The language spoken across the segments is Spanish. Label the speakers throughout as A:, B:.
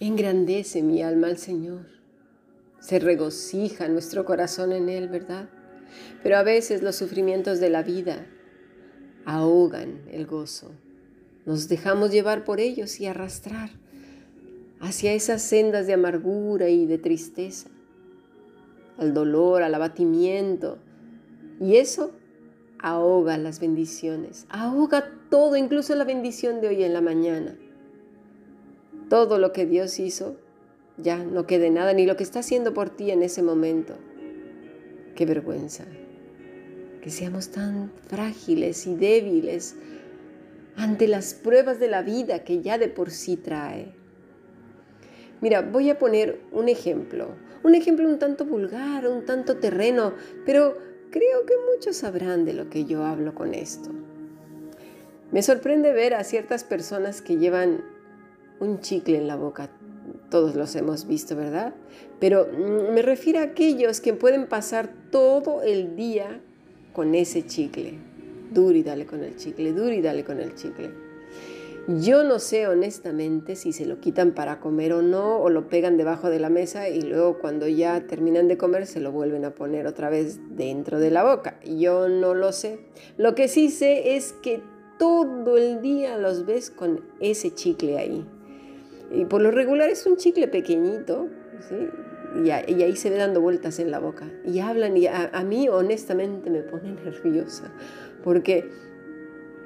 A: Engrandece mi alma al Señor. Se regocija nuestro corazón en Él, ¿verdad? Pero a veces los sufrimientos de la vida ahogan el gozo. Nos dejamos llevar por ellos y arrastrar hacia esas sendas de amargura y de tristeza, al dolor, al abatimiento. Y eso ahoga las bendiciones, ahoga todo, incluso la bendición de hoy en la mañana. Todo lo que Dios hizo, ya no quede nada, ni lo que está haciendo por ti en ese momento. Qué vergüenza que seamos tan frágiles y débiles ante las pruebas de la vida que ya de por sí trae. Mira, voy a poner un ejemplo, un ejemplo un tanto vulgar, un tanto terreno, pero creo que muchos sabrán de lo que yo hablo con esto. Me sorprende ver a ciertas personas que llevan un chicle en la boca. Todos los hemos visto, ¿verdad? Pero mm, me refiero a aquellos que pueden pasar todo el día con ese chicle. Duro y dale con el chicle, duro y dale con el chicle. Yo no sé honestamente si se lo quitan para comer o no, o lo pegan debajo de la mesa y luego cuando ya terminan de comer se lo vuelven a poner otra vez dentro de la boca. Yo no lo sé. Lo que sí sé es que todo el día los ves con ese chicle ahí. Y por lo regular es un chicle pequeñito, y, ahí se ve dando vueltas en la boca. Y hablan y a, mí honestamente me pone nerviosa, porque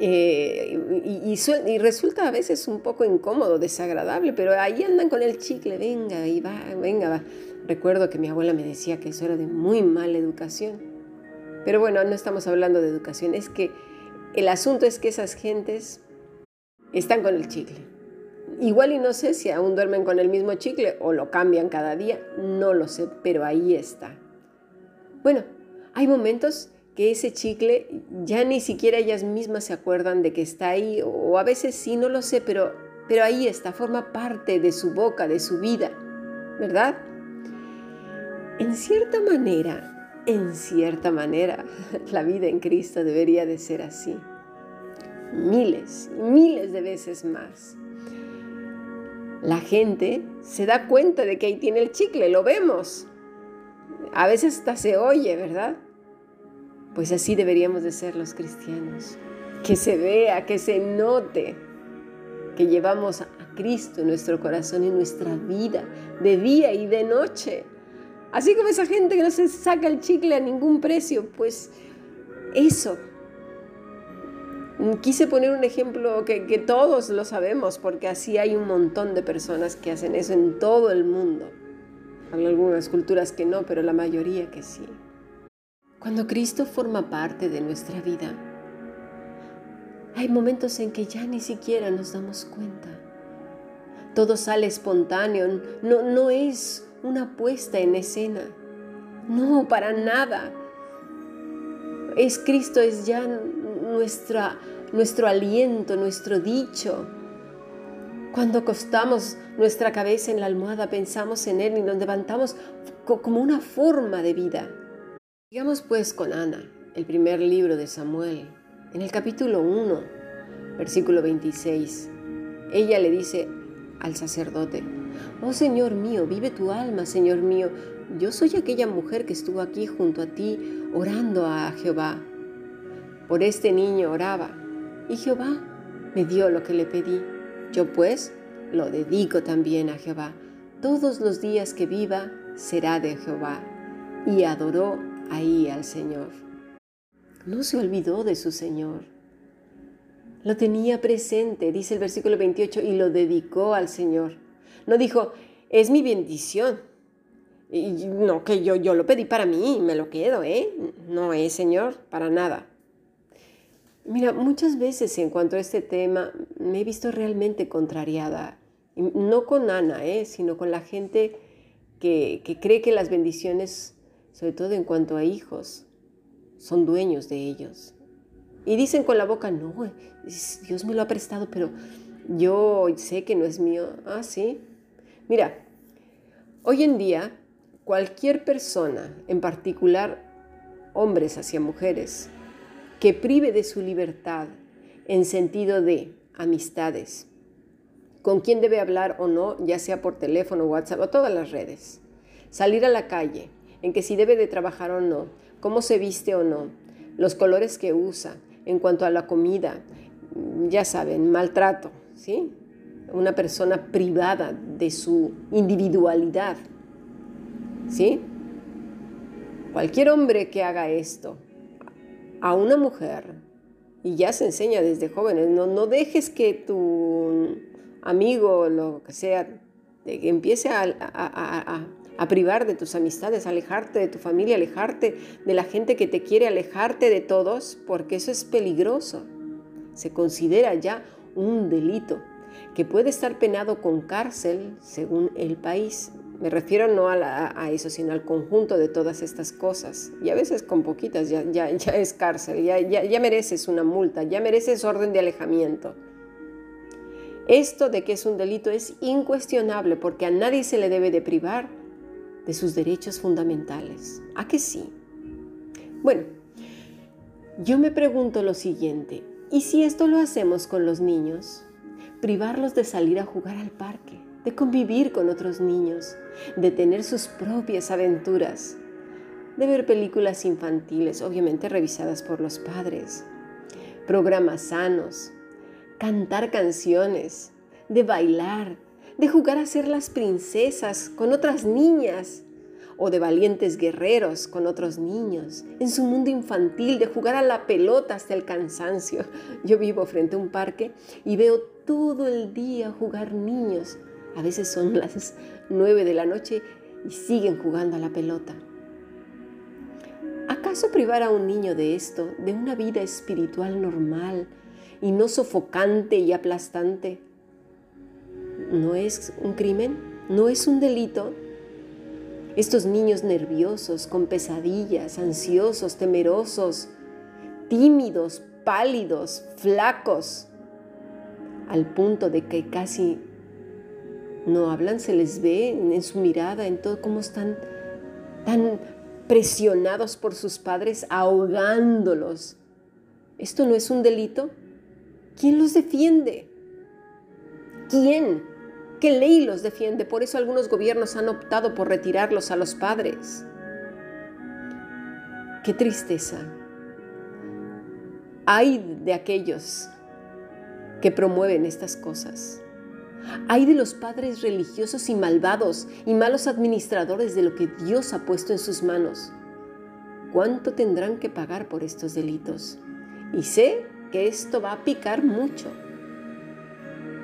A: eh, y, resulta a veces un poco incómodo, desagradable, pero ahí andan con el chicle, venga, y va, venga, va. Recuerdo que mi abuela me decía que eso era de muy mala educación. Pero bueno, no estamos hablando de educación, es que el asunto es que esas gentes están con el chicle. Igual y no sé si aún duermen con el mismo chicle o lo cambian cada día, no lo sé, pero ahí está. Bueno, hay momentos que ese chicle ya ni siquiera ellas mismas se acuerdan de que está ahí, o a veces sí, no lo sé, pero, pero ahí está, forma parte de su boca, de su vida, ¿verdad? En cierta manera, en cierta manera, la vida en Cristo debería de ser así. Miles, miles de veces más. La gente se da cuenta de que ahí tiene el chicle, lo vemos. A veces hasta se oye, ¿verdad? Pues así deberíamos de ser los cristianos. Que se vea, que se note que llevamos a Cristo en nuestro corazón y en nuestra vida, de día y de noche. Así como esa gente que no se saca el chicle a ningún precio, pues eso. Quise poner un ejemplo que, todos lo sabemos, porque así hay un montón de personas que hacen eso en todo el mundo. Hay algunas culturas que no, pero la mayoría que sí. Cuando Cristo forma parte de nuestra vida, hay momentos en que ya ni siquiera nos damos cuenta. Todo sale espontáneo, no, no es una puesta en escena. No, para nada. Es Cristo, es ya nuestra, nuestro aliento, nuestro dicho. Cuando acostamos nuestra cabeza en la almohada, pensamos en Él y nos levantamos como una forma de vida. Sigamos pues con Ana, el primer libro de Samuel, en el capítulo 1, versículo 26. Ella le dice al sacerdote, Oh Señor mío, vive tu alma, Señor mío, yo soy aquella mujer que estuvo aquí junto a ti orando a Jehová. Por este niño oraba, y Jehová me dio lo que le pedí. Yo pues lo dedico también a Jehová. Todos los días que viva será de Jehová. Y adoró ahí al Señor. No se olvidó de su Señor. Lo tenía presente, dice el versículo 28, y lo dedicó al Señor. No dijo, es mi bendición. No, que yo, yo lo pedí para mí, me lo quedo, ¿eh? No es, Señor, para nada. Mira, muchas veces en cuanto a este tema me he visto realmente contrariada, no con Ana, ¿eh? sino con la gente que, que cree que las bendiciones sobre todo en cuanto a hijos, son dueños de ellos. Y dicen con la boca, no, Dios me lo ha prestado, pero yo sé que no es mío. Ah, sí. Mira, hoy en día cualquier persona, en particular hombres hacia mujeres, que prive de su libertad en sentido de amistades, con quién debe hablar o no, ya sea por teléfono, WhatsApp o todas las redes. Salir a la calle, en que si debe de trabajar o no, cómo se viste o no, los colores que usa, en cuanto a la comida, ya saben, maltrato, ¿sí? Una persona privada de su individualidad, ¿sí? Cualquier hombre que haga esto a una mujer, y ya se enseña desde jóvenes, no, no dejes que tu amigo, lo que sea, empiece a, a, privar de tus amistades, alejarte de tu familia, alejarte de la gente que te quiere, alejarte de todos, porque eso es peligroso. Se considera ya un delito que puede estar penado con cárcel según el país. Me refiero no a, eso, sino al conjunto de todas estas cosas. Y a veces con poquitas ya, ya, ya es cárcel, ya, ya, ya mereces una multa, ya mereces orden de alejamiento. Esto de que es un delito es incuestionable porque a nadie se le debe de privar de sus derechos fundamentales. ¿A que sí? Bueno, yo me pregunto lo siguiente, ¿y si esto lo hacemos con los niños? Privarlos de salir a jugar al parque, de convivir con otros niños, de tener sus propias aventuras, de ver películas infantiles, obviamente revisadas por los padres, programas sanos, cantar canciones, de bailar, de jugar a ser las princesas con otras niñas o de valientes guerreros con otros niños, en su mundo infantil, de jugar a la pelota hasta el cansancio. Yo vivo frente a un parque y veo todo el día jugar niños. A veces son las nueve de la noche y siguen jugando a la pelota. ¿Acaso privar a un niño de esto, de una vida espiritual normal, y no sofocante y aplastante. ¿No es un crimen? ¿No es un delito? Estos niños nerviosos, con pesadillas, ansiosos, temerosos, tímidos, pálidos, flacos, al punto de que casi no hablan, se les ve en su mirada, en todo cómo están tan presionados por sus padres, ahogándolos. ¿Esto no es un delito? ¿Quién los defiende? ¿Quién? ¿Qué ley los defiende? Por eso algunos gobiernos han optado por retirarlos a los padres. Qué tristeza. Hay de aquellos que promueven estas cosas. Hay de los padres religiosos y malvados y malos administradores de lo que Dios ha puesto en sus manos. ¿Cuánto tendrán que pagar por estos delitos? Y sé que esto va a picar mucho.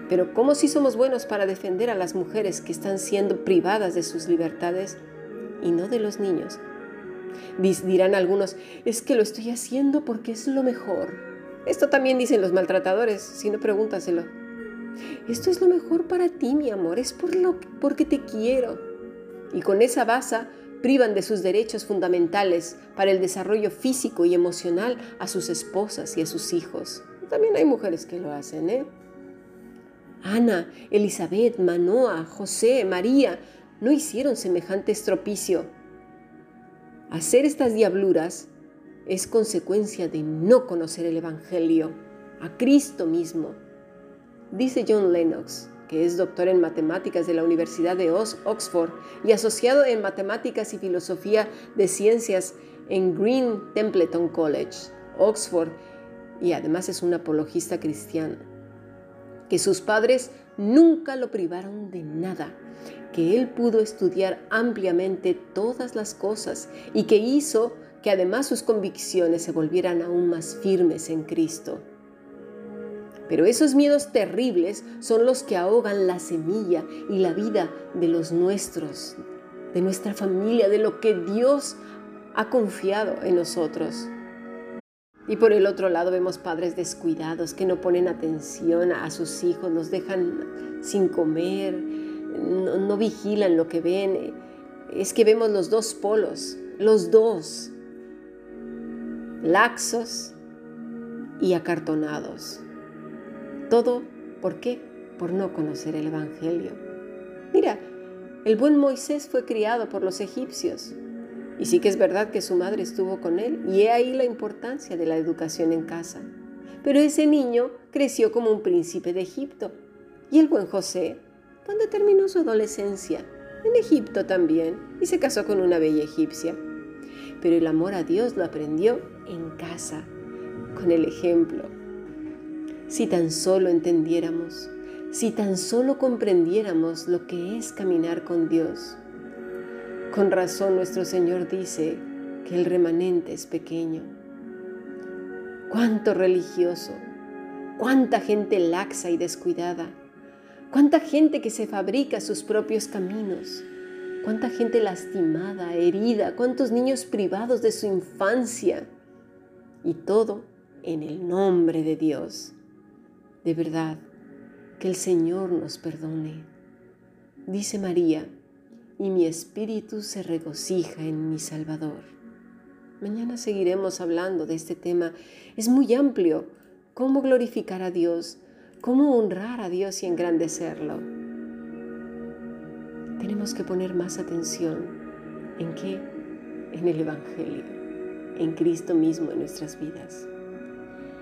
A: Pero ¿cómo si somos buenos para defender a las mujeres que están siendo privadas de sus libertades y no de los niños? Dirán algunos, es que lo estoy haciendo porque es lo mejor. Esto también dicen los maltratadores, si no pregúntaselo. Esto es lo mejor para ti, mi amor, es por lo, porque te quiero. Y con esa base privan de sus derechos fundamentales para el desarrollo físico y emocional a sus esposas y a sus hijos. También hay mujeres que lo hacen, ¿eh? Ana, Elizabeth, Manoa, José, María no hicieron semejante estropicio. Hacer estas diabluras es consecuencia de no conocer el Evangelio, a Cristo mismo. Dice John Lennox, que es doctor en matemáticas de la Universidad de Oxford y asociado en matemáticas y filosofía de ciencias en Green Templeton College, Oxford, y además es un apologista cristiano, que sus padres nunca lo privaron de nada, que él pudo estudiar ampliamente todas las cosas y que hizo que además sus convicciones se volvieran aún más firmes en Cristo. Pero esos miedos terribles son los que ahogan la semilla y la vida de los nuestros, de nuestra familia, de lo que Dios ha confiado en nosotros. Y por el otro lado vemos padres descuidados que no ponen atención a sus hijos, los dejan sin comer, no, no vigilan lo que ven. Es que vemos los dos polos, los dos, laxos y acartonados. Todo, ¿por qué? Por no conocer el Evangelio. Mira, el buen Moisés fue criado por los egipcios. Y sí que es verdad que su madre estuvo con él, y he ahí la importancia de la educación en casa. Pero ese niño creció como un príncipe de Egipto. ¿Y el buen José? ¿Dónde terminó su adolescencia? En Egipto también, y se casó con una bella egipcia. Pero el amor a Dios lo aprendió en casa, con el ejemplo. Si tan solo entendiéramos, si tan solo comprendiéramos lo que es caminar con Dios. Con razón nuestro Señor dice que el remanente es pequeño. Cuánto religioso, cuánta gente laxa y descuidada, cuánta gente que se fabrica sus propios caminos, cuánta gente lastimada, herida, cuántos niños privados de su infancia. Y todo en el nombre de Dios. De verdad, que el Señor nos perdone. Dice María, y mi espíritu se regocija en mi Salvador. Mañana seguiremos hablando de este tema. Es muy amplio. ¿Cómo glorificar a Dios? ¿Cómo honrar a Dios y engrandecerlo? Tenemos que poner más atención en qué? En el Evangelio, en Cristo mismo en nuestras vidas.